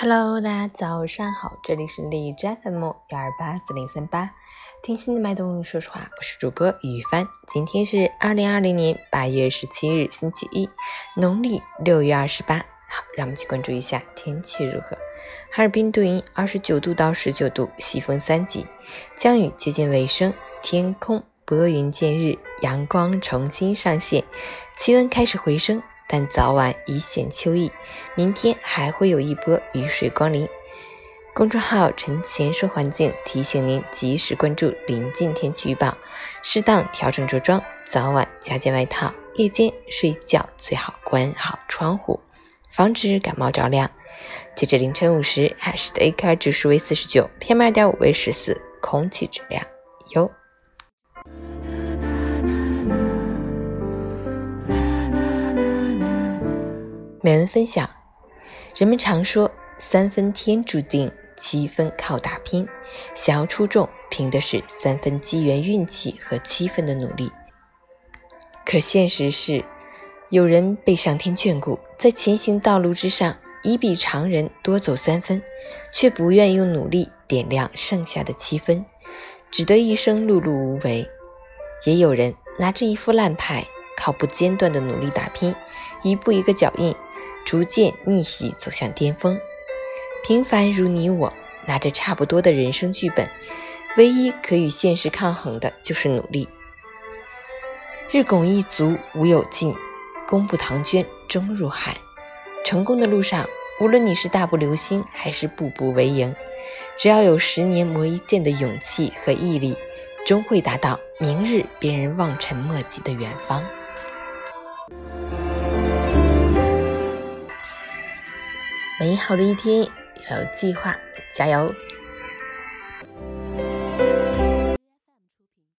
Hello，大家早上好，这里是荔枝 FM 幺二八四零三八，听心的脉动，说实话，我是主播雨帆。今天是二零二零年八月十七日，星期一，农历六月二十八。好，让我们去关注一下天气如何。哈尔滨多云，二十九度到十九度，西风三级，降雨接近尾声，天空拨云见日，阳光重新上线，气温开始回升，但早晚已显秋意。明天还会有一波雨水光临。公众号“陈前说环境”提醒您及时关注临近天气预报，适当调整着装，早晚加件外套，夜间睡觉最好关好窗户。防止感冒着凉。截至凌晨五时，海市的 AQI 指数为四十九，PM 二点五为十四，空气质量优。美文分享：人们常说三分天注定，七分靠打拼。想要出众，凭的是三分机缘运气和七分的努力。可现实是。有人被上天眷顾，在前行道路之上，已比常人多走三分，却不愿用努力点亮剩下的七分，只得一生碌碌无为。也有人拿着一副烂牌，靠不间断的努力打拼，一步一个脚印，逐渐逆袭走向巅峰。平凡如你我，拿着差不多的人生剧本，唯一可与现实抗衡的就是努力。日拱一卒，无有尽。功不唐捐，终入海。成功的路上，无论你是大步流星还是步步为营，只要有十年磨一剑的勇气和毅力，终会达到明日别人望尘莫及的远方。美好的一天要，有计划，加油！